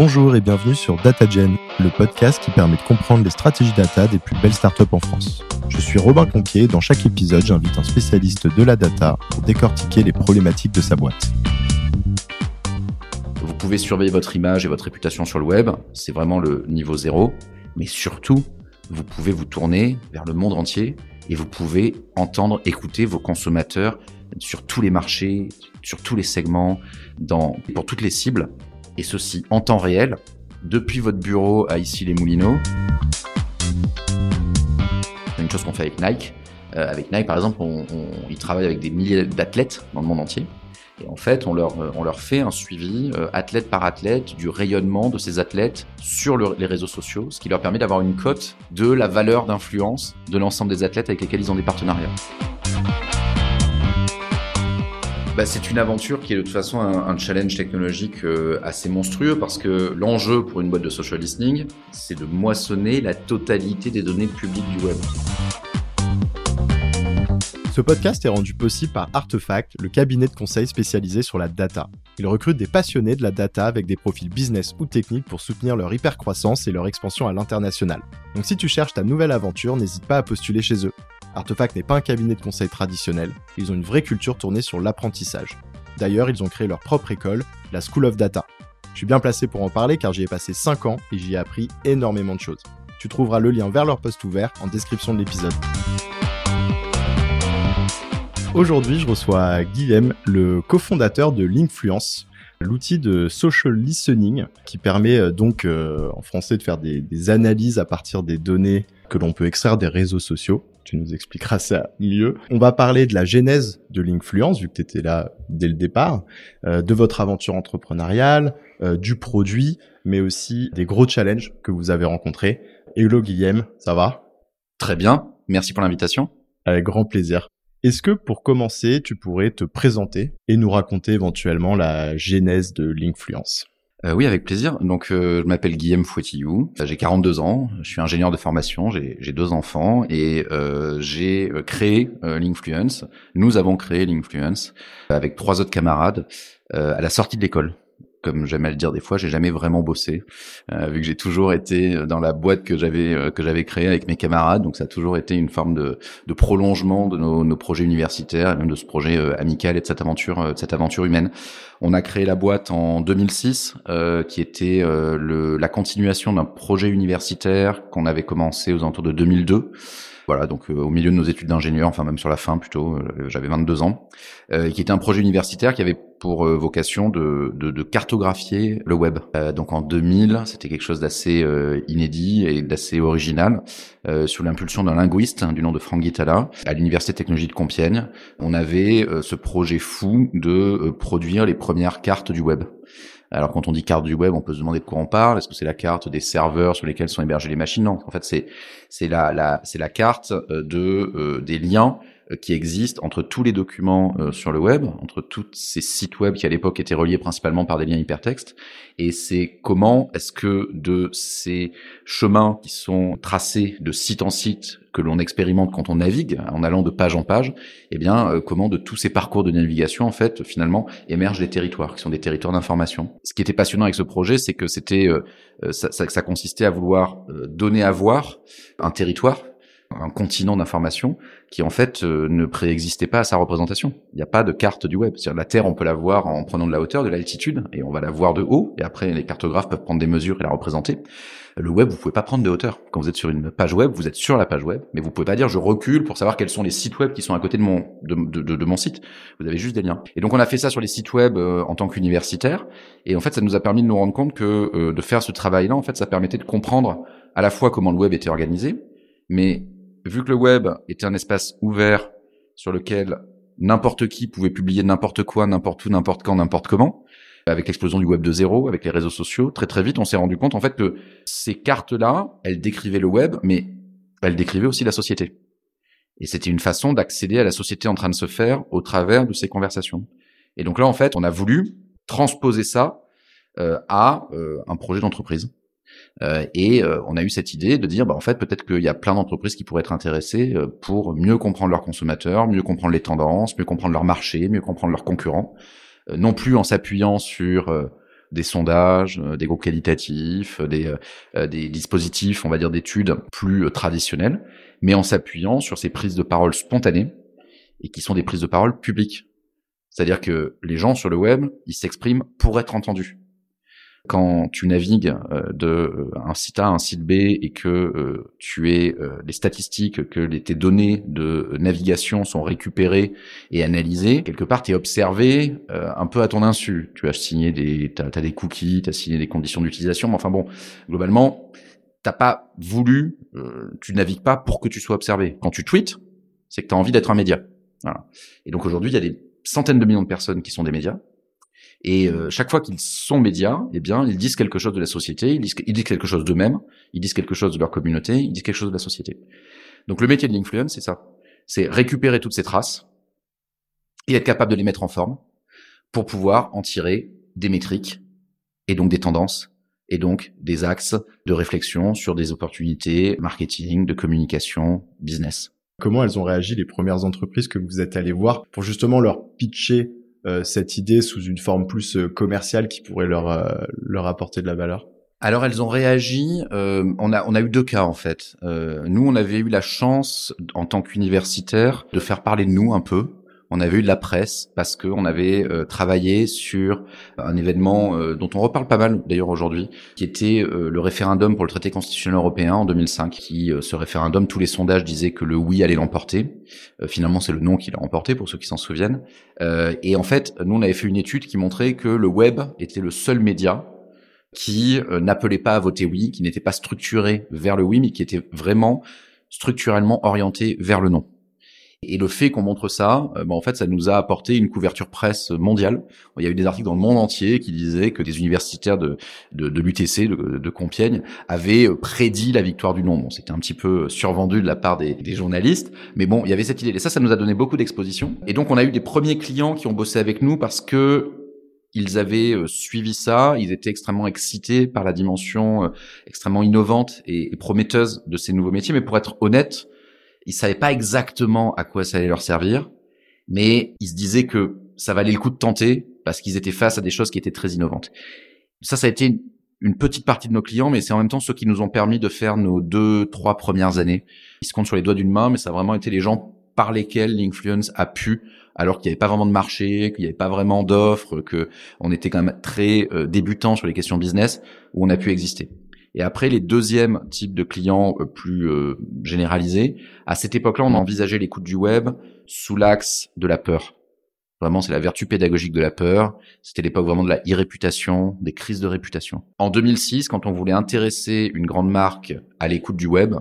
Bonjour et bienvenue sur DataGen, le podcast qui permet de comprendre les stratégies data des plus belles startups en France. Je suis Robin Conquier dans chaque épisode, j'invite un spécialiste de la data pour décortiquer les problématiques de sa boîte. Vous pouvez surveiller votre image et votre réputation sur le web, c'est vraiment le niveau zéro, mais surtout, vous pouvez vous tourner vers le monde entier et vous pouvez entendre, écouter vos consommateurs sur tous les marchés, sur tous les segments, pour toutes les cibles, et ceci en temps réel, depuis votre bureau à ici les Moulineaux. C'est une chose qu'on fait avec Nike. Euh, avec Nike, par exemple, on, on, ils travaillent avec des milliers d'athlètes dans le monde entier. Et en fait, on leur, leur fait un suivi euh, athlète par athlète du rayonnement de ces athlètes sur le, les réseaux sociaux, ce qui leur permet d'avoir une cote de la valeur d'influence de l'ensemble des athlètes avec lesquels ils ont des partenariats. Bah, c'est une aventure qui est de toute façon un, challenge technologique euh, assez monstrueux parce que l'enjeu pour une boîte de social listening, c'est de moissonner la totalité des données publiques du web. Ce podcast est rendu possible par Artefact, le cabinet de conseil spécialisé sur la data. Il recrute des passionnés de la data avec des profils business ou techniques pour soutenir leur hypercroissance et leur expansion à l'international. Donc si tu cherches ta nouvelle aventure, n'hésite pas à postuler chez eux. Artefact n'est pas un cabinet de conseil traditionnel, ils ont une vraie culture tournée sur l'apprentissage. D'ailleurs, ils ont créé leur propre école, la School of Data. Je suis bien placé pour en parler car j'y ai passé 5 ans et j'y ai appris énormément de choses. Tu trouveras le lien vers leur poste ouvert en description de l'épisode. Aujourd'hui, je reçois Guillaume, le cofondateur de Linkfluence, l'outil de social listening qui permet euh, donc euh, en français de faire des, des, analyses à partir des données que l'on peut extraire des réseaux sociaux. Tu nous expliqueras ça mieux. On va parler de la genèse de Linkfluence, vu que tu étais là dès le départ, euh, de votre aventure entrepreneuriale, euh, du produit, mais aussi des gros challenges que vous avez rencontrés. Hello Guillaume, ça va? Très bien, merci pour l'invitation. Avec grand plaisir. Est-ce que pour commencer, tu pourrais te présenter et nous raconter éventuellement la genèse de Linkfluence euh, oui, avec plaisir. Donc, euh, je m'appelle Guillaume Fouettillou. J'ai 42 ans. Je suis ingénieur de formation. J'ai deux enfants et euh, j'ai créé euh, Linkfluence. Nous avons créé Linkfluence avec trois autres camarades à la sortie de l'école comme j'aime à le dire des fois, j'ai jamais vraiment bossé, euh, vu que j'ai toujours été dans la boîte que j'avais euh, que j'avais créée avec mes camarades. Donc ça a toujours été une forme de, de prolongement de nos, nos, projets universitaires, même de ce projet euh, amical et de cette aventure, euh, de cette aventure humaine. On a créé la boîte en 2006, euh, qui était le, la continuation d'un projet universitaire qu'on avait commencé aux alentours de 2002. Voilà, donc euh, au milieu de nos études d'ingénieur, enfin même sur la fin plutôt, euh, j'avais 22 ans, euh, qui était un projet universitaire qui avait pour vocation de, de, de, cartographier le web. donc en 2000, c'était quelque chose d'assez inédit et d'assez original, sous l'impulsion d'un linguiste hein, du nom de Frank Guitala, à l'Université de technologie de Compiègne. On avait ce projet fou de produire les premières cartes du web. Alors quand on dit carte du web, on peut se demander de quoi on parle. Est-ce que c'est la carte des serveurs sur lesquels sont hébergées les machines? Non, en fait c'est c'est la, la c'est la carte euh, de euh, des liens qui existent entre tous les documents sur le web, entre tous ces sites web qui à l'époque étaient reliés principalement par des liens hypertextes. Et c'est comment est-ce que de ces chemins qui sont tracés de site en site que l'on expérimente quand on navigue, en allant de page en page, eh bien, euh, comment de tous ces parcours de navigation, en fait, finalement, émergent des territoires, qui sont des territoires d'information. Ce qui était passionnant avec ce projet, c'est que c'était, euh, euh ça, ça, ça, consistait à vouloir euh, donner à voir un territoire, un continent d'information qui en fait euh, ne préexistait pas à sa représentation. Il n'y a pas de carte du web. C'est-à-dire la Terre, on peut la voir en prenant de la hauteur, de l'altitude, et on va la voir de haut. Et après, les cartographes peuvent prendre des mesures et la représenter. Le web, vous pouvez pas prendre de hauteur. Quand vous êtes sur une page web, vous êtes sur la page web, mais vous pouvez pas dire je recule pour savoir quels sont les sites web qui sont à côté de mon de, de, de mon site. Vous avez juste des liens. Et donc on a fait ça sur les sites web euh, en tant qu'universitaire. Et en fait, ça nous a permis de nous rendre compte que euh, de faire ce travail-là, en fait, ça permettait de comprendre à la fois comment le web était organisé, mais vu que le web était un espace ouvert sur lequel n'importe qui pouvait publier n'importe quoi, n'importe où, n'importe quand, n'importe comment, avec l'explosion du web de zéro, avec les réseaux sociaux, très très vite, on s'est rendu compte en fait que ces cartes-là, elles décrivaient le web, mais elles décrivaient aussi la société. Et c'était une façon d'accéder à la société en train de se faire au travers de ces conversations. Et donc là, en fait, on a voulu transposer ça euh, à euh, un projet d'entreprise. Euh, et euh, on a eu cette idée de dire, bah, en fait, peut-être qu'il y a plein d'entreprises qui pourraient être intéressées euh, pour mieux comprendre leurs consommateurs, mieux comprendre les tendances, mieux comprendre leur marché, mieux comprendre leurs concurrents, non plus en s'appuyant sur des sondages, des groupes qualitatifs, des, des dispositifs, on va dire, d'études plus traditionnels, mais en s'appuyant sur ces prises de parole spontanées et qui sont des prises de parole publiques. C'est-à-dire que les gens sur le web, ils s'expriment pour être entendus quand tu navigues euh, de euh, un site A à un site B et que euh, tu es les statistiques, que les, tes données de navigation sont récupérées et analysées, quelque part tu es observé un peu à ton insu. Tu as signé des, t'as, as des cookies, tu as signé des conditions d'utilisation, mais enfin bon, globalement, t'as pas voulu, tu navigues pas pour que tu sois observé. Quand tu tweets, c'est que tu as envie d'être un média. Voilà. Et donc aujourd'hui, il y a des centaines de millions de personnes qui sont des médias. Et euh, chaque fois qu'ils sont médias, eh bien, ils disent quelque chose de la société, ils disent, ils disent quelque chose d'eux-mêmes, ils disent quelque chose de leur communauté, ils disent quelque chose de la société. Donc le métier de l'influence, c'est ça. C'est récupérer toutes ces traces et être capable de les mettre en forme pour pouvoir en tirer des métriques et donc des tendances et donc des axes de réflexion sur des opportunités marketing, de communication, business. Comment elles ont réagi les premières entreprises que vous êtes allés voir pour justement leur pitcher cette idée sous une forme plus euh, commerciale qui pourrait leur euh, leur apporter de la valeur? Alors elles ont réagi. on a on a eu deux cas en fait. nous on avait eu la chance en tant qu'universitaire de faire parler de nous un peu on avait eu de la presse parce que on avait euh, travaillé sur un événement euh, dont on reparle pas mal d'ailleurs aujourd'hui, qui était euh, le référendum pour le traité constitutionnel européen en 2005. Qui ce référendum, tous les sondages disaient que le oui allait l'emporter. finalement, c'est le non qui l'a emporté pour ceux qui s'en souviennent. et en fait, nous on avait fait une étude qui montrait que le web était le seul média qui n'appelait pas à voter oui, qui n'était pas structuré vers le oui, mais qui était vraiment structurellement orienté vers le non. Et le fait qu'on montre ça, euh, bah, en fait, ça nous a apporté une couverture presse mondiale. Il y a eu des articles dans le monde entier qui disaient que des universitaires de, de, de l'UTC, de, de, Compiègne, avaient euh, prédit la victoire du non. Bon, c'était un petit peu survendu de la part des, des, journalistes, mais bon, il y avait cette idée. Et ça, ça nous a donné beaucoup d'exposition. Et donc, on a eu des premiers clients qui ont bossé avec nous parce que ils avaient euh, suivi ça, ils étaient extrêmement excités par la dimension extrêmement innovante et prometteuse de ces nouveaux métiers. Mais pour être honnête, ils savaient pas exactement à quoi ça allait leur servir, mais ils se disaient que ça valait le coup de tenter parce qu'ils étaient face à des choses qui étaient très innovantes. Ça, ça a été une petite partie de nos clients, mais c'est en même temps ceux qui nous ont permis de faire nos deux, trois premières années. Ils se comptent sur les doigts d'une main, mais ça a vraiment été les gens par lesquels l'influence a pu, alors qu'il n'y avait pas vraiment de marché, qu'il n'y avait pas vraiment d'offres, que on était quand même très euh, débutant sur les questions business, où on a pu exister. Et après, les deuxièmes types de clients euh, plus euh, généralisés, à cette époque-là, on envisageait l'écoute du web sous l'axe de la peur. Vraiment, c'est la vertu pédagogique de la peur. C'était l'époque vraiment de la irréputation, des crises de réputation. En 2006, quand on voulait intéresser une grande marque à l'écoute du web,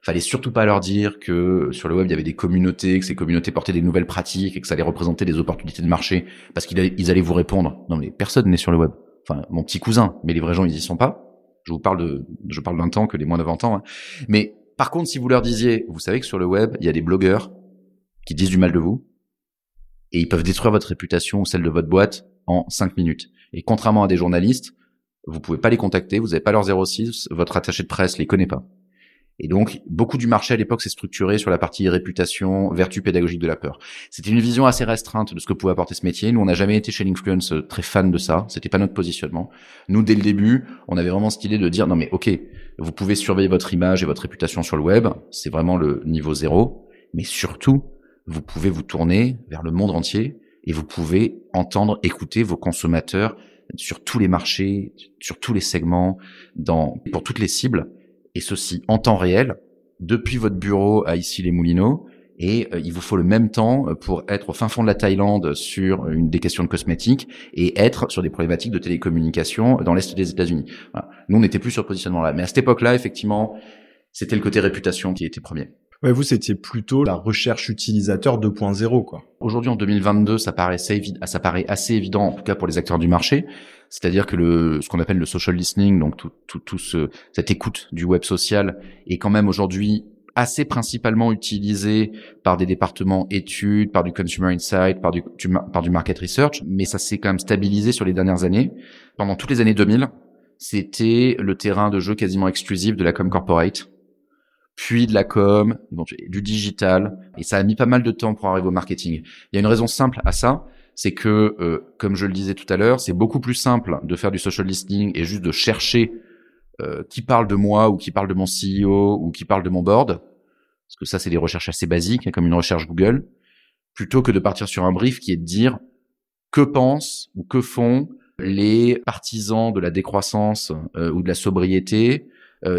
fallait surtout pas leur dire que sur le web il y avait des communautés, que ces communautés portaient des nouvelles pratiques et que ça allait représenter des opportunités de marché, parce qu'ils allaient vous répondre. Non mais personne n'est sur le web. Enfin, mon petit cousin, mais les vrais gens ils y sont pas. Je vous parle de, je parle d'un temps que les moins de 20 ans. Hein. Mais par contre, si vous leur disiez, vous savez que sur le web, il y a des blogueurs qui disent du mal de vous, et ils peuvent détruire votre réputation ou celle de votre boîte en 5 minutes. Et contrairement à des journalistes, vous pouvez pas les contacter, vous n'avez pas leur 06, votre attaché de presse les connaît pas. Et donc, beaucoup du marché à l'époque s'est structuré sur la partie réputation, vertu pédagogique de la peur. C'était une vision assez restreinte de ce que pouvait apporter ce métier. Nous, on n'a jamais été chez l'influence très fan de ça. C'était pas notre positionnement. Nous, dès le début, on avait vraiment cette idée de dire, non mais ok, vous pouvez surveiller votre image et votre réputation sur le web. C'est vraiment le niveau zéro. Mais surtout, vous pouvez vous tourner vers le monde entier et vous pouvez entendre, écouter vos consommateurs sur tous les marchés, sur tous les segments, dans, pour toutes les cibles et ceci en temps réel, depuis votre bureau à ici les Moulineaux, et euh, il vous faut le même temps euh, pour être au fin fond de la Thaïlande sur une des questions de cosmétiques et être sur des problématiques de télécommunication dans l'est des États-Unis. Nous, on n'était plus sur ce positionnement-là, mais à cette époque-là, effectivement, c'était le côté réputation qui était premier. Ouais, vous, c'était plutôt la recherche utilisateur 2.0, quoi. Aujourd'hui, en 2022, ça paraît, assez évident, en tout cas pour les acteurs du marché. C'est-à-dire que le, ce qu'on appelle le social listening, donc tout, tout, tout ce, cette écoute du web social, est quand même aujourd'hui assez principalement utilisé par des départements études, par du consumer insight, par du, par du market research, mais ça s'est quand même stabilisé sur les dernières années. Pendant toutes les années 2000, c'était le terrain de jeu quasiment exclusif de la com corporate puis de la com, du digital, et ça a mis pas mal de temps pour arriver au marketing. Il y a une raison simple à ça, c'est que, euh, comme je le disais tout à l'heure, c'est beaucoup plus simple de faire du social listening et juste de chercher euh, qui parle de moi ou qui parle de mon CEO ou qui parle de mon board, parce que ça c'est des recherches assez basiques, hein, comme une recherche Google, plutôt que de partir sur un brief qui est de dire que pensent ou que font les partisans de la décroissance euh, ou de la sobriété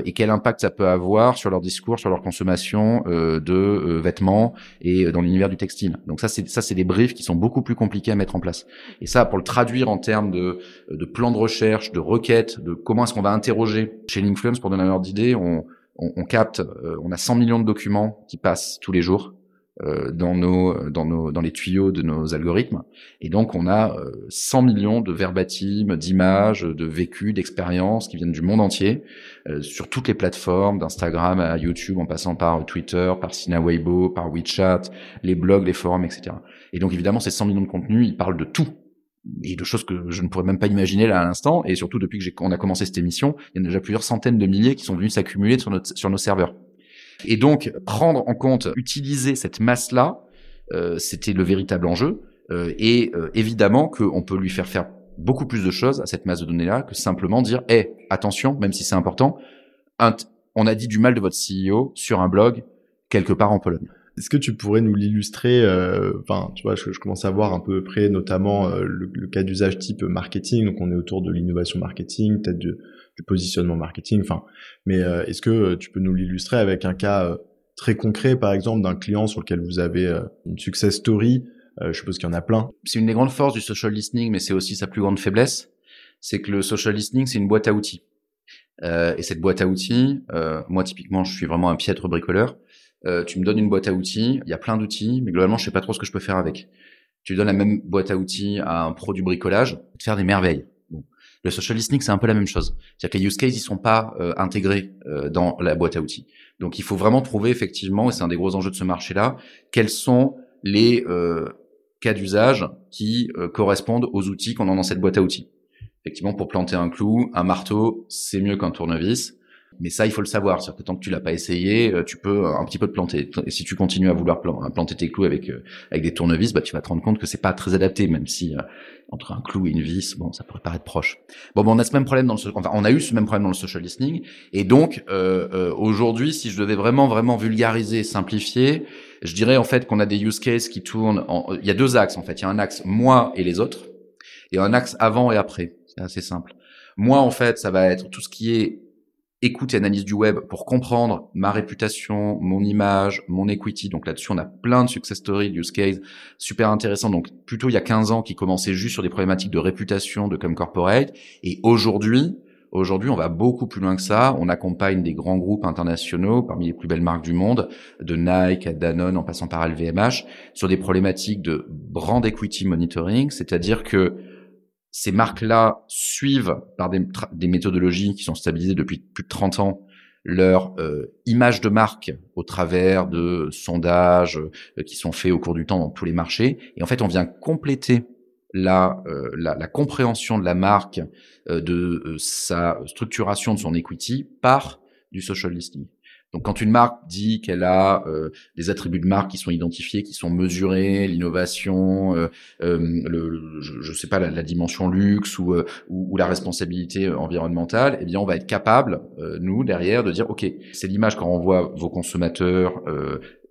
et quel impact ça peut avoir sur leur discours, sur leur consommation euh, de euh, vêtements et dans l'univers du textile. Donc ça, c'est ça, c'est des briefs qui sont beaucoup plus compliqués à mettre en place. Et ça, pour le traduire en termes de, de de recherche, de requête, de comment est-ce qu'on va interroger chez l'influence pour donner un ordre d'idée, on, on, on capte, on a 100 millions de documents qui passent tous les jours euh, dans nos dans nos dans les tuyaux de nos algorithmes. Et donc on a 100 euh, millions de verbatim d'images de vécus d'expériences qui viennent du monde entier euh, sur toutes les plateformes d'Instagram à YouTube en passant par Twitter par Sina Weibo par WeChat les blogs les forums etc et donc évidemment ces 100 millions de contenus ils parlent de tout. Et de choses que je ne pourrais même pas imaginer là à l'instant. Et surtout depuis que j'ai on a commencé cette émission il y en a déjà plusieurs centaines de milliers qui sont venus s'accumuler sur notre sur nos serveurs et donc, prendre en compte, utiliser cette masse-là, euh, c'était le véritable enjeu. Euh, et euh, évidemment qu'on peut lui faire faire beaucoup plus de choses à cette masse de données-là que simplement dire, hé, attention, même si c'est important, on a dit du mal de votre CEO sur un blog quelque part en Pologne. Est-ce que tu pourrais nous l'illustrer Enfin, tu vois, je, commence à voir un peu près, notamment le, le, cas d'usage type marketing. Donc, on est autour de l'innovation marketing, peut-être de, du positionnement marketing. Enfin, mais euh, est-ce que euh, tu peux nous l'illustrer avec un cas euh, très concret, par exemple, d'un client sur lequel vous avez une success story? Je suppose qu'il y en a plein. C'est une des grandes forces du social listening, mais c'est aussi sa plus grande faiblesse. C'est que le social listening, c'est une boîte à outils. Euh, et cette boîte à outils, euh, moi typiquement, je suis vraiment un piètre bricoleur. Euh, tu me donnes une boîte à outils, il y a plein d'outils, mais globalement, je sais pas trop ce que je peux faire avec. Tu donnes la même boîte à outils à un pro du bricolage, te faire des merveilles. Le social listening, c'est un peu la même chose. C'est-à-dire que les use cases, ils sont pas euh, intégrés euh, dans la boîte à outils. Donc, il faut vraiment trouver effectivement, et c'est un des gros enjeux de ce marché-là, quels sont les euh, cas d'usage qui correspondent aux outils qu'on a dans cette boîte à outils. Effectivement, pour planter un clou, un marteau, c'est mieux qu'un tournevis. Mais ça, il faut le savoir. C'est-à-dire que tant que tu l'as pas essayé, euh, tu peux un petit peu te planter. Et si tu continues à vouloir planter tes clous avec euh, avec des tournevis, bah tu vas te rendre compte que c'est pas très adapté, même si euh, entre un clou et une vis, bon, ça pourrait paraître proche. Bon, bon on a ce même problème dans le, enfin, on a eu ce même problème dans le social listening. Et donc euh, aujourd'hui, si je devais vraiment vraiment vulgariser, simplifier, je dirais en fait qu'on a des use cases qui tournent. En... Il y a deux axes en fait. Il y a un axe moi et les autres, et un axe avant et après. C'est assez simple. Moi, en fait, ça va être tout ce qui est écoute et analyse du web pour comprendre ma réputation, mon image, mon equity. Donc là-dessus, on a plein de success stories, use case super intéressants. Donc plutôt il y a 15 ans qui commençaient juste sur des problématiques de réputation, de comme corporate. Et aujourd'hui, Aujourd'hui, on va beaucoup plus loin que ça. On accompagne des grands groupes internationaux, parmi les plus belles marques du monde, de Nike à Danone, en passant par LVMH, sur des problématiques de brand equity monitoring, c'est-à-dire que ces marques-là suivent par des, méthodologies qui sont stabilisées depuis plus de 30 ans leur euh, image de marque au travers de sondages euh, qui sont faits au cours du temps dans tous les marchés. Et en fait, on vient compléter la, euh, la, la, compréhension de la marque, de sa structuration de son equity par du social listing. Donc quand une marque dit qu'elle a euh, des attributs de marque qui sont identifiés, qui sont mesurés, l'innovation, euh, euh, je, ne sais pas la, dimension luxe ou, ou, la responsabilité environnementale, eh bien on va être capable nous derrière de dire ok c'est l'image quand on voit vos consommateurs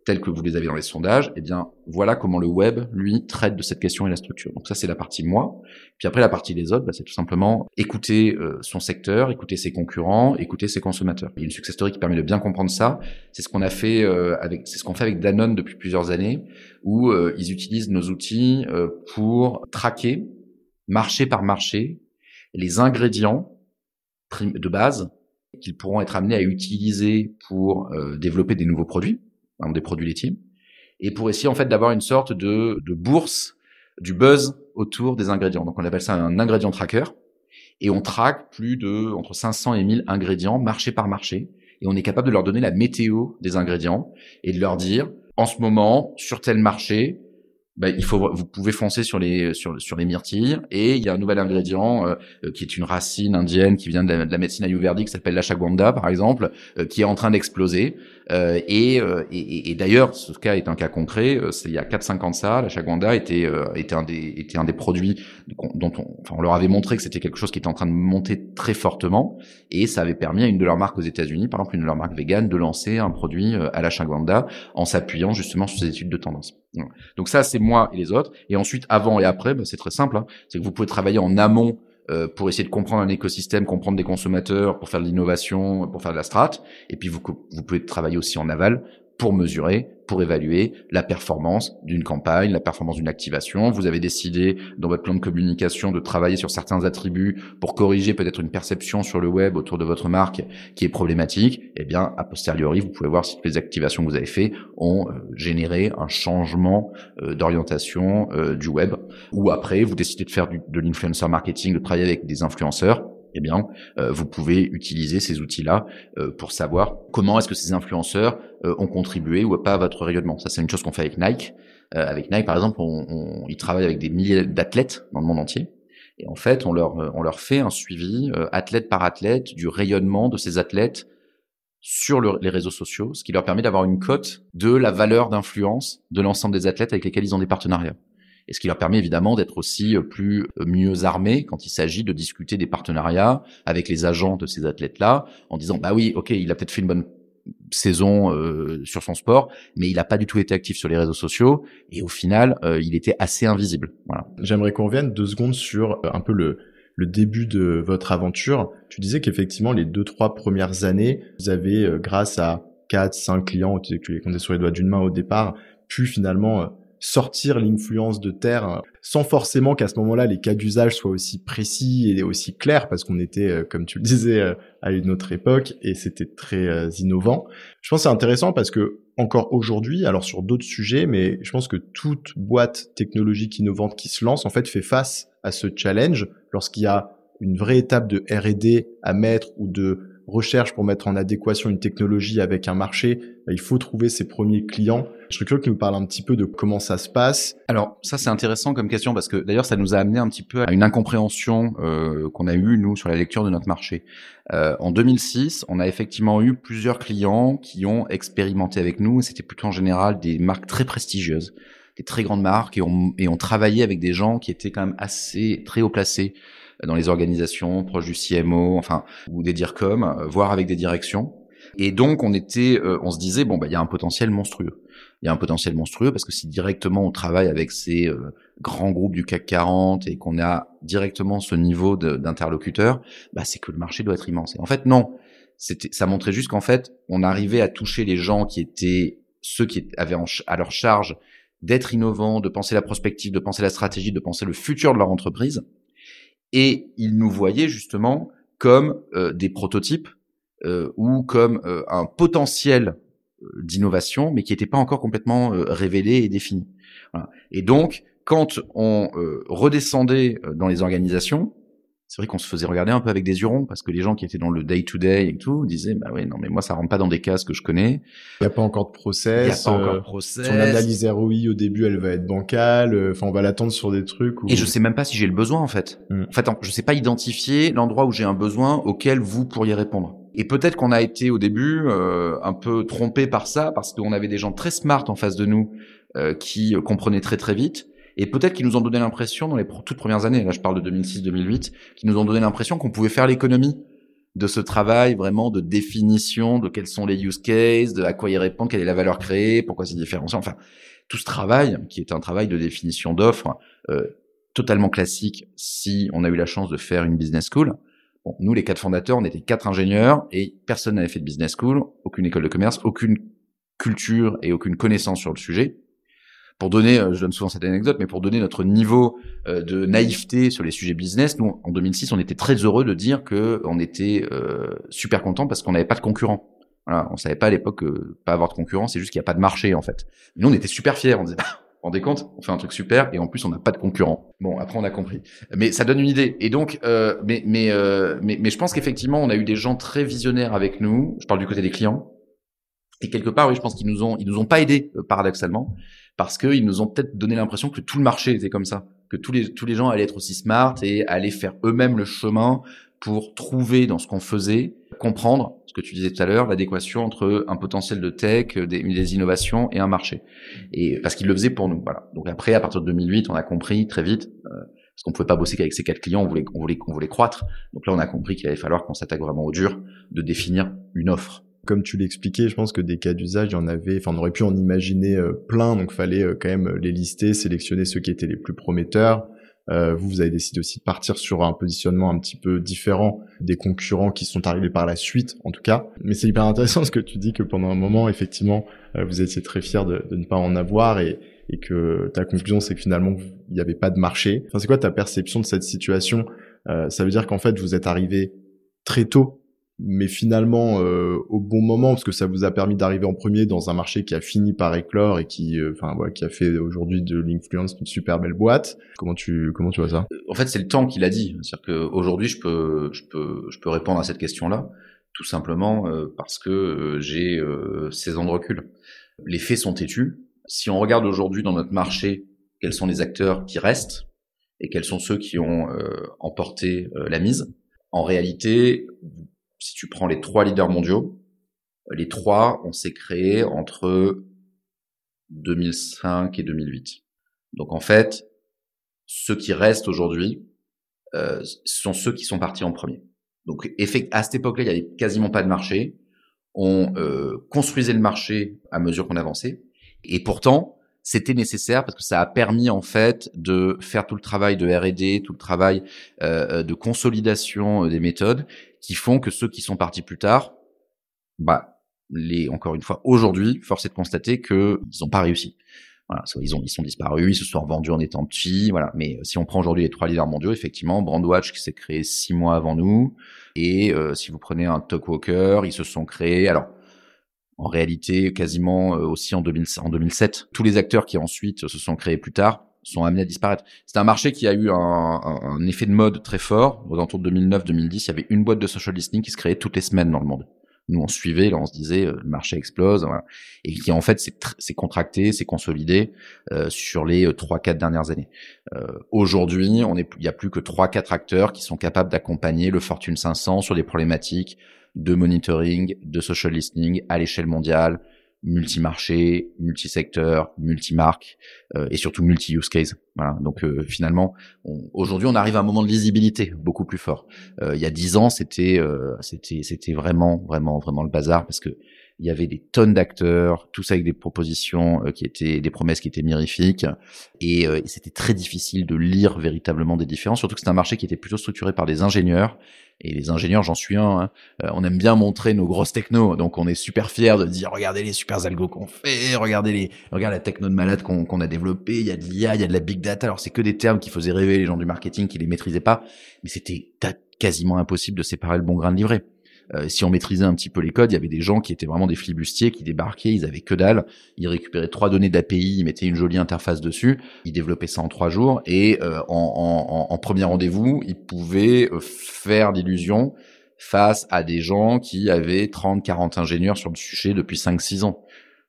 tels que vous les avez dans les sondages, eh bien, voilà comment le web, lui, traite de cette question et la structure. Donc ça, c'est la partie moi. Puis après, la partie des autres, bah, c'est tout simplement écouter euh, son secteur, écouter ses concurrents, écouter ses consommateurs. Il y a une success story qui permet de bien comprendre ça. C'est ce qu'on a fait euh, avec, c'est ce qu'on fait avec Danone depuis plusieurs années, où euh, ils utilisent nos outils pour traquer marché par marché les ingrédients de base qu'ils pourront être amenés à utiliser pour développer des nouveaux produits des produits laitiers, et pour essayer en fait d'avoir une sorte de, de bourse du buzz autour des ingrédients. Donc on appelle ça un ingrédient tracker, et on traque plus de entre 500 et 1000 ingrédients marché par marché, et on est capable de leur donner la météo des ingrédients et de leur dire en ce moment sur tel marché bah, il faut, vous pouvez foncer sur les sur, sur les myrtilles et il y a un nouvel ingrédient euh, euh, qui est une racine indienne qui vient de la, médecine ayurvédique qui s'appelle l'ashwagandha par exemple, euh, qui est en train d'exploser. Euh, et, euh, et, et d'ailleurs, ce cas est un cas concret. Euh, c'est il y a 4-5 ans de ça, la Chagwanda était était un des était un des produits dont on, enfin, on leur avait montré que c'était quelque chose qui était en train de monter très fortement, et ça avait permis à une de leurs marques aux États-Unis, par exemple une de leurs marques vegan, de lancer un produit à la Chagwanda en s'appuyant justement sur ces études de tendance. Donc ça, c'est moi et les autres. Et ensuite, avant et après, bah, c'est très simple. Hein. C'est que vous pouvez travailler en amont euh, pour essayer de comprendre un écosystème, comprendre des consommateurs, pour faire de l'innovation, pour faire de la strat. Et puis vous, vous pouvez travailler aussi en aval pour mesurer, pour évaluer la performance d'une campagne, la performance d'une activation. Vous avez décidé dans votre plan de communication de travailler sur certains attributs pour corriger peut-être une perception sur le web autour de votre marque qui est problématique. Eh bien, a posteriori, vous pouvez voir si les activations que vous avez faites ont euh, généré un changement euh, d'orientation euh, du web. Ou après, vous décidez de faire de l'influencer marketing, de travailler avec des influenceurs eh bien, euh, vous pouvez utiliser ces outils-là euh, pour savoir comment est-ce que ces influenceurs euh, ont contribué ou pas à votre rayonnement. Ça, c'est une chose qu'on fait avec Nike. avec Nike, par exemple, on, on, ils travaillent avec des milliers d'athlètes dans le monde entier. Et en fait, on leur, on leur fait un suivi athlète par athlète du rayonnement de ces athlètes sur les réseaux sociaux, ce qui leur permet d'avoir une cote de la valeur d'influence de l'ensemble des athlètes avec lesquels ils ont des partenariats et ce qui leur permet évidemment d'être aussi euh, plus euh, mieux armés quand il s'agit de discuter des partenariats avec les agents de ces athlètes-là, en disant bah oui, ok, il a peut-être fait une bonne saison euh, sur son sport, mais il n'a pas du tout été actif sur les réseaux sociaux et au final, il était assez invisible. Voilà. J'aimerais qu'on revienne deux secondes sur un peu le, le début de votre aventure. Tu disais qu'effectivement, les deux trois premières années, vous avez, grâce à quatre, cinq clients, tu les comptais sur les doigts d'une main au départ, pu finalement sortir l'influence de terre hein, sans forcément qu'à ce moment-là les cas d'usage soient aussi précis et aussi clairs parce qu'on était euh, comme tu le disais euh, à une autre époque et c'était très euh, innovant. Je pense que c'est intéressant parce que encore aujourd'hui, alors sur d'autres sujets, mais je pense que toute boîte technologique innovante qui se lance en fait fait face à ce challenge lorsqu'il y a une vraie étape de R&D à mettre ou de recherche pour mettre en adéquation une technologie avec un marché, bah, il faut trouver ses premiers clients. Je suis curieux que tu nous parles un petit peu de comment ça se passe. Alors ça c'est intéressant comme question parce que d'ailleurs ça nous a amené un petit peu à une incompréhension euh, qu'on a eue nous sur la lecture de notre marché. Euh, en 2006, on a effectivement eu plusieurs clients qui ont expérimenté avec nous. C'était plutôt en général des marques très prestigieuses des très grandes marques et on, et on travaillait avec des gens qui étaient quand même assez très haut placés dans les organisations proches du CMO, enfin ou des DIRCOM, euh, voire avec des directions. Et donc on était, euh, on se disait bon bah il y a un potentiel monstrueux. Il y a un potentiel monstrueux parce que si directement on travaille avec ces euh, grands groupes du CAC 40 et qu'on a directement ce niveau d'interlocuteur, bah c'est que le marché doit être immense. Et en fait non, c'était, ça montrait juste qu'en fait on arrivait à toucher les gens qui étaient ceux qui avaient à leur charge d'être innovants, de penser la prospective, de penser la stratégie, de penser le futur de leur entreprise et ils nous voyaient justement comme euh, des prototypes ou comme euh, un potentiel d'innovation, mais qui n'était pas encore complètement révélé et défini. Voilà. Et donc, quand on redescendait dans les organisations, c'est vrai qu'on se faisait regarder un peu avec des hurons parce que les gens qui étaient dans le day to day et tout disaient bah oui non mais moi ça rentre pas dans des cases que je connais. Il y a pas encore de process. Il y a pas encore de process. Son analyse ROI au début elle va être bancale. Euh, enfin on va l'attendre sur des trucs. Où... Et je sais même pas si j'ai le besoin en fait. Mm. En fait je sais pas identifier l'endroit où j'ai un besoin auquel vous pourriez répondre. Et peut-être qu'on a été au début euh, un peu trompé par ça parce qu'on avait des gens très smart en face de nous euh, qui comprenaient très très vite et peut-être qu'ils nous ont donné l'impression dans les toutes premières années, là je parle de 2006-2008, qui nous ont donné l'impression qu'on pouvait faire l'économie de ce travail vraiment de définition de quels sont les use cases, de à quoi y répondre, quelle est la valeur créée, pourquoi c'est différenciant, enfin tout ce travail qui est un travail de définition d'offres euh, totalement classique si on a eu la chance de faire une business school. Bon, nous les quatre fondateurs, on était quatre ingénieurs et personne n'avait fait de business school, aucune école de commerce, aucune culture et aucune connaissance sur le sujet pour donner, euh, je donne souvent cette anecdote, mais pour donner notre niveau euh, de naïveté sur les sujets business, nous en 2006, on était très heureux de dire que on était euh, super content parce qu'on n'avait pas de concurrents. Voilà, on savait pas à l'époque que pas avoir de concurrents, c'est juste qu'il n'y a pas de marché en fait. nous, on était super fiers. On disait, compte, on fait un truc super et en plus on n'a pas de concurrents. Bon, après on a compris, mais ça donne une idée. Et donc, euh, mais mais, mais mais je pense qu'effectivement on a eu des gens très visionnaires avec nous. Je parle du côté des clients. Et quelque part, oui, je pense qu'ils nous ont ils nous ont pas aidés paradoxalement parce qu'ils nous ont peut-être donné l'impression que tout le marché était comme ça, que tous les tous les gens allaient être aussi smart et allaient faire eux-mêmes le chemin pour trouver dans ce qu'on faisait comprendre ce que tu disais tout à l'heure, l'adéquation entre un potentiel de tech, des, innovations et un marché. Et parce qu'il le faisait pour nous. Voilà. Donc après, à partir de 2008, on a compris très vite. Euh, parce qu'on pouvait pas bosser qu'avec ces quatre clients, on voulait, on voulait, on voulait croître. Donc là, on a compris qu'il allait falloir qu'on s'attaque vraiment au dur, de définir une offre. Comme tu l'expliquais, je pense que des cas d'usage, il y en avait, enfin, on aurait pu en imaginer euh, plein, donc fallait euh, quand même les lister, sélectionner ceux qui étaient les plus prometteurs, euh, vous, vous avez décidé aussi de partir sur un positionnement un petit peu différent des concurrents qui sont arrivés par la suite, en tout cas. Mais c'est hyper intéressant ce que tu dis que pendant un moment, effectivement, euh, vous étiez très fier de, de, ne pas en avoir et, et que ta conclusion, c'est que finalement, il n'y avait pas de marché. Enfin, c'est quoi ta perception de cette situation? Euh, Ça veut dire qu'en fait, vous êtes arrivé très tôt mais finalement euh, au bon moment parce que ça vous a permis d'arriver en premier dans un marché qui a fini par éclore et qui euh, enfin voilà qui a fait aujourd'hui de l'influence une super belle boîte. Comment tu comment tu vois ça? En fait c'est le temps qu'il a dit. C'est-à-dire que aujourd'hui je peux je peux je peux répondre à cette question là tout simplement euh, parce que j'ai 16 ans de recul. Les faits sont têtus. Si on regarde aujourd'hui dans notre marché quels sont les acteurs qui restent et quels sont ceux qui ont emporté la mise? En réalité si tu prends les trois leaders mondiaux, les trois, on s'est créé entre 2005 et 2008. Donc en fait, ceux qui restent aujourd'hui euh, sont ceux qui sont partis en premier. Donc à cette époque-là, il n'y avait quasiment pas de marché. On euh, construisait le marché à mesure qu'on avançait. Et pourtant, c'était nécessaire parce que ça a permis en fait de faire tout le travail de R&D, tout le travail euh, de consolidation des méthodes qui font que ceux qui sont partis plus tard, bah, les, encore une fois, aujourd'hui, force est de constater qu'ils n'ont pas réussi. Voilà, ils ont, ils sont disparus, ils se sont revendus en étant petits, voilà. Mais euh, si on prend aujourd'hui les trois leaders mondiaux, effectivement, Brandwatch qui s'est créé six mois avant nous, et euh, si vous prenez un Talkwalker, ils se sont créés, alors, en réalité, quasiment euh, aussi en, 2000, en 2007. Tous les acteurs qui ensuite se sont créés plus tard sont amenés à disparaître. C'est un marché qui a eu un, un, effet de mode très fort. Aux alentours de 2009-2010, il y avait une boîte de social listening qui se créait toutes les semaines dans le monde. Nous, on suivait, là, on se disait, euh, le marché explose, voilà. et qui en fait s'est contracté, s'est consolidé euh, sur les euh, trois, quatre dernières années. Euh, Aujourd'hui, il y a plus que trois, quatre acteurs qui sont capables d'accompagner le Fortune 500 sur des problématiques de monitoring, de social listening à l'échelle mondiale, multi-marché, multi-secteur, multi-marque euh, et surtout multi-use case. Voilà. Donc euh, finalement, aujourd'hui, on arrive à un moment de lisibilité beaucoup plus fort. Euh, il y a dix ans, c'était c'était c'était vraiment vraiment vraiment le bazar parce que il y avait des tonnes d'acteurs, tous avec des propositions qui étaient des promesses qui étaient mirifiques, et, et c'était très difficile de lire véritablement des différences. Surtout que c'est un marché qui était plutôt structuré par des ingénieurs et les ingénieurs, j'en suis un. Hein. Euh, on aime bien montrer nos grosses technos, donc on est super fiers de dire regardez les super algos qu'on fait, regardez les, regarde la techno de malade qu'on a développé. Il y a de l'IA, il y a de la big data. Alors c'est que des termes qui faisaient rêver les gens du marketing qui les maîtrisaient pas, mais c'était quasiment impossible de séparer le bon grain de livret. Euh, si on maîtrisait un petit peu les codes, il y avait des gens qui étaient vraiment des flibustiers, qui débarquaient, ils avaient que dalle, ils récupéraient trois données d'API, ils mettaient une jolie interface dessus, ils développaient ça en trois jours, et euh, en, en, en, premier rendez-vous, ils pouvaient euh, faire l'illusion face à des gens qui avaient 30, 40 ingénieurs sur le sujet depuis 5, 6 ans.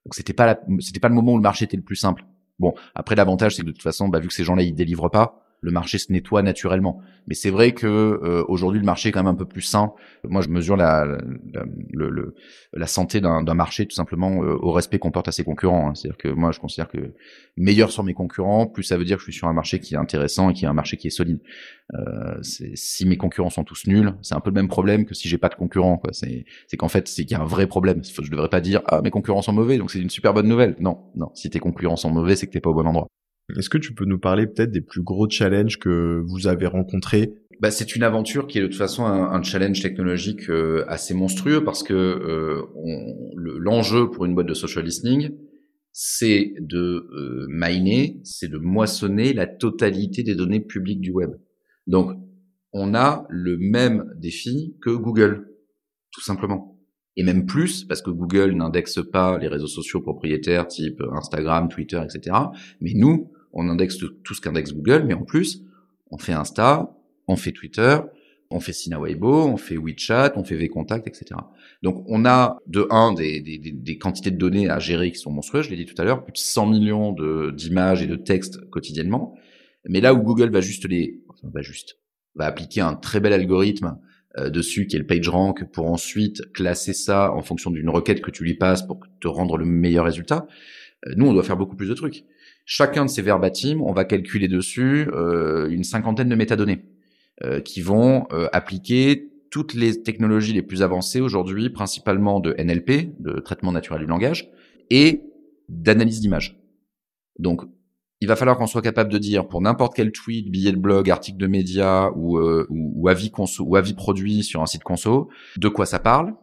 Donc c'était pas c'était pas le moment où le marché était le plus simple. Bon, après l'avantage c'est que de toute façon, bah, vu que ces gens-là ils délivrent pas, le marché se nettoie naturellement. Mais c'est vrai que euh, aujourd'hui le marché est quand même un peu plus sain. Moi, je mesure la la, le, la santé d'un marché tout simplement euh, au respect qu'on porte à ses concurrents. Hein. C'est-à-dire que moi, je considère que meilleur sur mes concurrents, plus ça veut dire que je suis sur un marché qui est intéressant et qui est un marché qui est solide. Euh, si mes concurrents sont tous nuls, c'est un peu le même problème que si j'ai pas de concurrents. C'est qu'en fait, c'est qu'il y a un vrai problème. Je devrais pas dire ah mes concurrents sont mauvais, donc c'est une super bonne nouvelle. Non, non. Si tes concurrents sont mauvais, c'est que t'es pas au bon endroit. Est-ce que tu peux nous parler peut-être des plus gros challenges que vous avez rencontrés? Bah, c'est une aventure qui est de toute façon un, challenge technologique euh, assez monstrueux parce que euh, l'enjeu pour une boîte de social listening, c'est de euh, miner, c'est de moissonner la totalité des données publiques du web. Donc, on a le même défi que Google, tout simplement. Et même plus, parce que Google n'indexe pas les réseaux sociaux propriétaires type Instagram, Twitter, etc. Mais nous, on indexe tout ce qu'indexe Google, mais en plus, on fait Insta, on fait Twitter, on fait Sina Weibo, on fait WeChat, on fait VContact, etc. Donc on a de un des, des, des, quantités de données à gérer qui sont monstrueuses, je l'ai dit tout à l'heure, plus de 100 millions d'images et de textes quotidiennement. Mais là où Google va juste les, enfin va juste, va appliquer un très bel algorithme euh, dessus qui est le PageRank pour ensuite classer ça en fonction d'une requête que tu lui passes pour te rendre le meilleur résultat. Euh, nous, on doit faire beaucoup plus de trucs. Chacun de ces verbatims, on va calculer dessus euh, une cinquantaine de métadonnées qui vont appliquer toutes les technologies les plus avancées aujourd'hui, principalement de NLP, de traitement naturel du langage, et d'analyse d'image. Donc, il va falloir qu'on soit capable de dire pour n'importe quel tweet, billet de blog, article de média ou, euh, ou, avis ou avis produit sur un site conso, de quoi ça parle,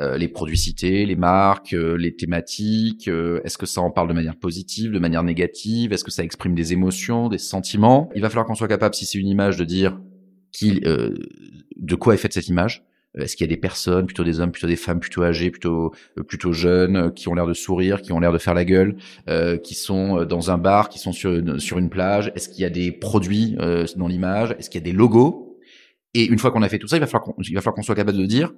euh, les produits cités, les marques, euh, les thématiques, est-ce que ça en parle de manière positive, de manière négative, est-ce que ça exprime des émotions, des sentiments? Il va falloir qu'on soit capable, si c'est une image, de dire qui, de quoi est faite cette image, est-ce qu'il y a des personnes, plutôt des hommes, plutôt des femmes, plutôt âgées, plutôt euh, plutôt jeunes, euh, qui ont l'air de sourire, qui ont l'air de faire la gueule, euh, qui sont dans un bar, qui sont sur une, sur une plage? Est-ce qu'il y a des produits dans l'image? Est-ce qu'il y a des logos? Et une fois qu'on a fait tout ça, il va falloir qu'on, va falloir qu'on soit capable de dire,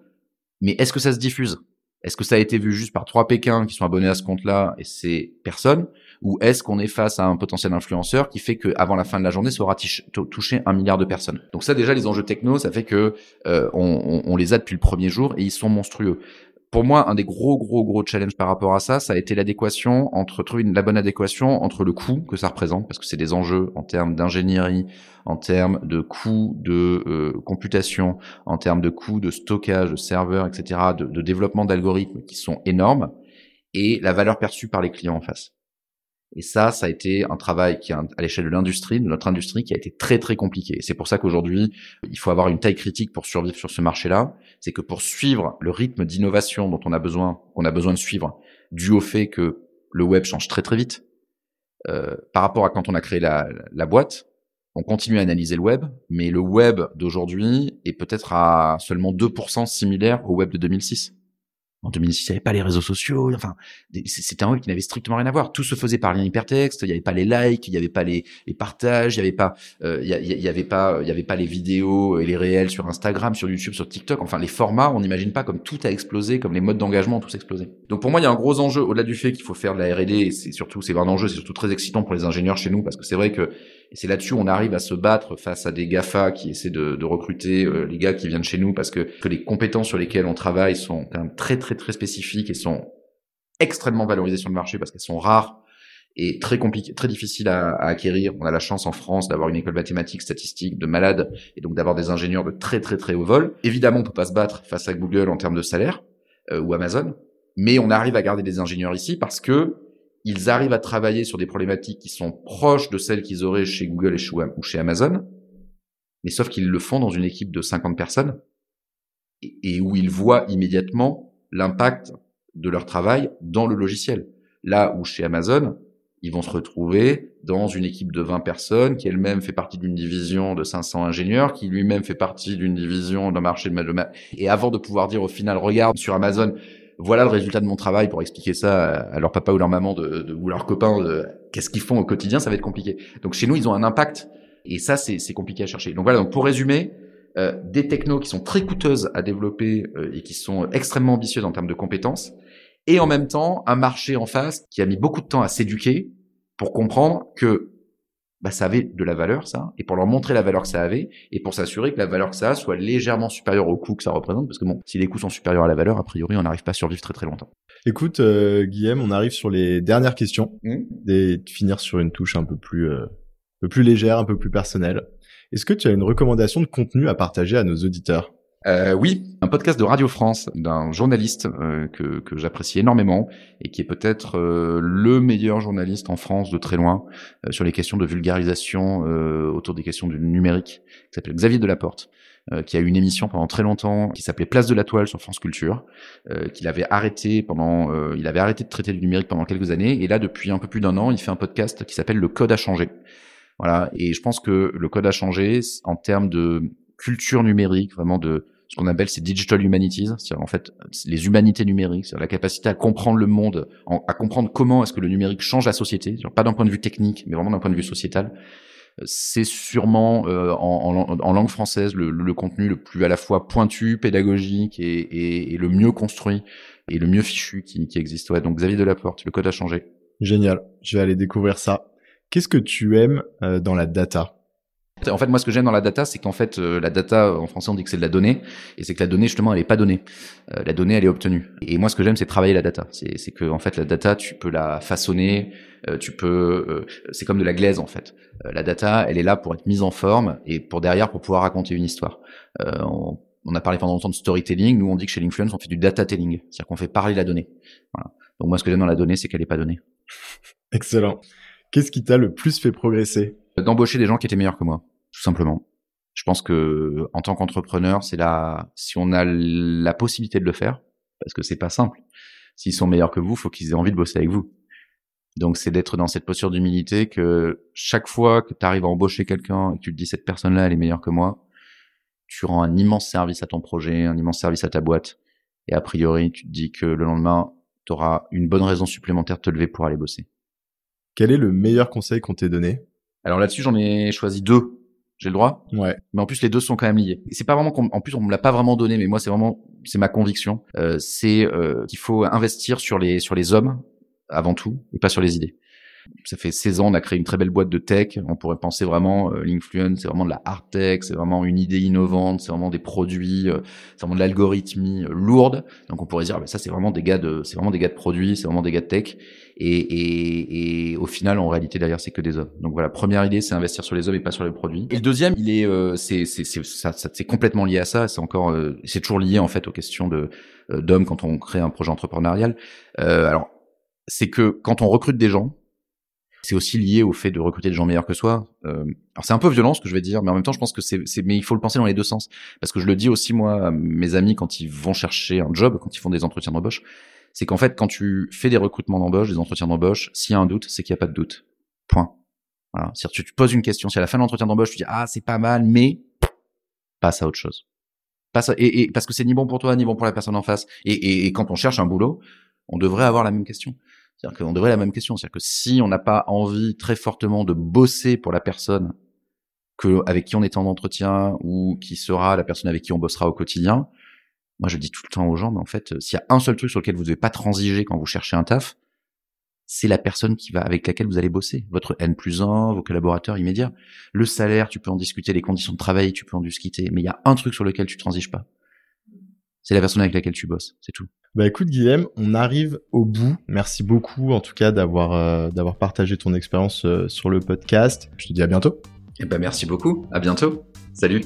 mais est-ce que ça se diffuse? Est-ce que ça a été vu juste par trois Pékins qui sont abonnés à ce compte-là et c'est personne? Ou est-ce qu'on est face à un potentiel influenceur qui fait qu'avant la fin de la journée, ça aura touché un milliard de personnes? Donc ça, déjà, les enjeux techno, ça fait que euh, on, on, les a depuis le premier jour et ils sont monstrueux pour moi, un des gros, gros, gros challenges par rapport à ça, ça a été l'adéquation entre trouver la bonne adéquation entre le coût que ça représente, parce que c'est des enjeux en termes d'ingénierie, en termes de coûts de euh, computation, en termes de coûts de stockage, de serveurs, etc., de, de développement d'algorithmes qui sont énormes, et la valeur perçue par les clients en face. Et ça, ça a été un travail qui, à l'échelle de l'industrie, de notre industrie, qui a été très très compliqué. C'est pour ça qu'aujourd'hui, il faut avoir une taille critique pour survivre sur ce marché-là. C'est que pour suivre le rythme d'innovation dont on a besoin, qu'on a besoin de suivre, dû au fait que le web change très très vite, euh, par rapport à quand on a créé la, la boîte, on continue à analyser le web, mais le web d'aujourd'hui est peut-être à seulement 2% similaire au web de 2006. En 2006, il n'y avait pas les réseaux sociaux. Enfin, c'était un web qui n'avait strictement rien à voir. Tout se faisait par lien hypertexte. Il n'y avait pas les likes, il n'y avait pas les, partages, il n'y avait pas, euh, il y, avait pas, il y avait pas les vidéos et les réels sur Instagram, sur YouTube, sur TikTok. Enfin, les formats, on n'imagine pas comme tout a explosé, comme les modes d'engagement ont tous explosé. Donc pour moi, il y a un gros enjeu au-delà du fait qu'il faut faire de la R&D. C'est surtout, c'est un enjeu, c'est surtout très excitant pour les ingénieurs chez nous parce que c'est vrai que et c'est là-dessus on arrive à se battre face à des GAFA qui essaient de, de recruter euh, les gars qui viennent chez nous parce que, que les compétences sur lesquelles on travaille sont quand même très très très spécifiques et sont extrêmement valorisées sur le marché parce qu'elles sont rares et très compliquées, très difficiles à, à, acquérir. On a la chance en France d'avoir une école mathématique, statistique, de malades et donc d'avoir des ingénieurs de très très très haut vol. Évidemment, on peut pas se battre face à Google en termes de salaire euh, ou Amazon, mais on arrive à garder des ingénieurs ici parce que ils arrivent à travailler sur des problématiques qui sont proches de celles qu'ils auraient chez Google et chez, ou chez Amazon, mais sauf qu'ils le font dans une équipe de 50 personnes et, où ils voient immédiatement l'impact de leur travail dans le logiciel. Là où chez Amazon, ils vont se retrouver dans une équipe de 20 personnes qui elle-même fait partie d'une division de 500 ingénieurs, qui lui-même fait partie d'une division d'un marché de et avant de pouvoir dire au final, regarde sur Amazon, voilà le résultat de mon travail pour expliquer ça à leur papa ou leur maman de, de ou leurs copains qu'est-ce qu'ils font au quotidien, ça va être compliqué. Donc chez nous, ils ont un impact et ça, c'est compliqué à chercher. Donc voilà, donc pour résumer, euh, des technos qui sont très coûteuses à développer euh, et qui sont extrêmement ambitieuses en termes de compétences, et en même temps un marché en face qui a mis beaucoup de temps à s'éduquer pour comprendre que bah, ça avait de la valeur, ça, et pour leur montrer la valeur que ça avait, et pour s'assurer que la valeur que ça a soit légèrement supérieure au coût que ça représente, parce que bon, si les coûts sont supérieurs à la valeur, a priori, on n'arrive pas à survivre très très longtemps. Écoute, euh, Guillaume, on arrive sur les dernières questions, mmh. et de finir sur une touche un peu plus, euh, un peu plus légère, un peu plus personnelle. Est-ce que tu as une recommandation de contenu à partager à nos auditeurs? Euh, oui, un podcast de Radio France d'un journaliste euh, que, que j'apprécie énormément et qui est peut-être euh, le meilleur journaliste en France de très loin euh, sur les questions de vulgarisation autour des questions du numérique, qui s'appelle Xavier Delaporte, qui a eu une émission pendant très longtemps qui s'appelait Place de la Toile sur France Culture, qu'il avait arrêté pendant, il avait arrêté de traiter du numérique pendant quelques années et là depuis un peu plus d'un an, il fait un podcast qui s'appelle Le Code a changé. Voilà, et je pense que le code a changé en termes de culture numérique, vraiment de ce qu'on appelle ces digital humanities, c'est-à-dire en fait les humanités numériques, c'est-à-dire la capacité à comprendre le monde, à comprendre comment est-ce que le numérique change la société, pas d'un point de vue technique, mais vraiment d'un point de vue sociétal. C'est sûrement euh, en, langue française le, contenu le plus à la fois pointu, pédagogique et le mieux construit et le mieux fichu qui, qui existe. Ouais, donc Xavier Delaporte, le code a changé. Génial, je vais aller découvrir ça. Qu'est-ce que tu aimes euh, dans la data? En fait, moi, ce que j'aime dans la data, c'est qu'en fait, euh, la data, en français, on dit que c'est de la donnée, et c'est que la donnée, justement, elle est pas donnée. Euh, la donnée, elle est obtenue. Et moi, ce que j'aime, c'est travailler la data. C'est, que, en fait, la data, tu peux la façonner, euh, tu peux, c'est comme de la glaise, en fait. la data, elle est là pour être mise en forme et pour derrière, pour pouvoir raconter une histoire. On, on, a parlé pendant longtemps de storytelling. Nous, on dit que chez l'influence, on fait du data telling, c'est-à-dire qu'on fait parler la donnée. Voilà. Donc moi, ce que j'aime dans la donnée, c'est qu'elle est pas donnée. Excellent. Qu'est-ce qui t'a le plus fait progresser? D'embaucher des gens qui étaient meilleurs que moi tout simplement. Je pense que en tant qu'entrepreneur, c'est là, si on a la possibilité de le faire, parce que c'est pas simple. S'ils sont meilleurs que vous, faut qu'ils aient envie de bosser avec vous. Donc c'est d'être dans cette posture d'humilité que chaque fois que tu arrives à embaucher quelqu'un et que tu te dis cette personne-là elle est meilleure que moi, tu rends un immense service à ton projet, un immense service à ta boîte. Et a priori, tu te dis que le lendemain, tu auras une bonne raison supplémentaire de te lever pour aller bosser. Quel est le meilleur conseil qu'on t'ait donné? Alors là-dessus, j'en ai choisi deux j'ai le droit? Ouais. Mais en plus, les deux sont quand même liés. C'est pas vraiment. En plus, on me l'a pas vraiment donné, mais moi, c'est vraiment, c'est ma conviction. Euh, c'est euh, qu'il faut investir sur les sur les hommes avant tout, et pas sur les idées. Ça fait 16 ans, on a créé une très belle boîte de tech. On pourrait penser vraiment euh, l'influence, c'est vraiment de la hard tech, c'est vraiment une idée innovante, c'est vraiment des produits, euh, c'est vraiment de l'algorithmie euh, lourde. Donc on pourrait dire, bah, ça c'est vraiment des gars de, c'est vraiment des gars de produits, c'est vraiment des gars de tech. Et, et, et au final, en réalité, derrière, c'est que des hommes. Donc voilà, première idée, c'est investir sur les hommes et pas sur les produits. Et le deuxième, il est, euh, c'est, c'est, ça, ça c'est complètement lié à ça. C'est encore, c'est toujours lié en fait aux questions de d'hommes quand on crée un projet entrepreneurial. alors, c'est que quand on recrute des gens, c'est aussi lié au fait de recruter des gens meilleurs que soi. Euh, alors c'est un peu violent ce que je vais dire, mais en même temps je pense que c'est, mais il faut le penser dans les deux sens, parce que je le dis aussi moi à mes amis quand ils vont chercher un job, quand ils font des entretiens d'embauche, c'est qu'en fait quand tu fais des recrutements d'embauche, des entretiens d'embauche, s'il y a un doute, c'est qu'il n'y a pas de doute. Point. Voilà. cest tu te poses une question, si à la fin de l'entretien d'embauche tu dis ah c'est pas mal, mais passe à autre chose. Passe et, et, parce que c'est ni bon pour toi ni bon pour la personne en face. Et, et, et quand on cherche un boulot, on devrait avoir la même question. C'est-à-dire qu'on devrait la même question. C'est-à-dire que si on n'a pas envie très fortement de bosser pour la personne que, avec qui on est en entretien ou qui sera la personne avec qui on bossera au quotidien, moi je dis tout le temps aux gens, mais en fait, s'il y a un seul truc sur lequel vous ne devez pas transiger quand vous cherchez un taf, c'est la personne qui va avec laquelle vous allez bosser, votre N plus 1, vos collaborateurs immédiats. Le salaire, tu peux en discuter, les conditions de travail, tu peux en discuter, mais il y a un truc sur lequel tu transiges pas. C'est la personne avec laquelle tu bosses, c'est tout. Bah écoute Guillaume, on arrive au bout. Merci beaucoup en tout cas d'avoir euh, d'avoir partagé ton expérience euh, sur le podcast. Je te dis à bientôt. Eh ben merci beaucoup. À bientôt. Salut.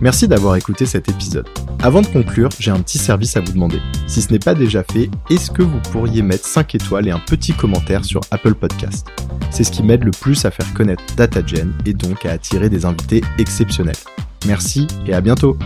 Merci d'avoir écouté cet épisode. Avant de conclure, j'ai un petit service à vous demander. Si ce n'est pas déjà fait, est-ce que vous pourriez mettre 5 étoiles et un petit commentaire sur Apple Podcast? C'est ce qui m'aide le plus à faire connaître DataGen et donc à attirer des invités exceptionnels. Merci et à bientôt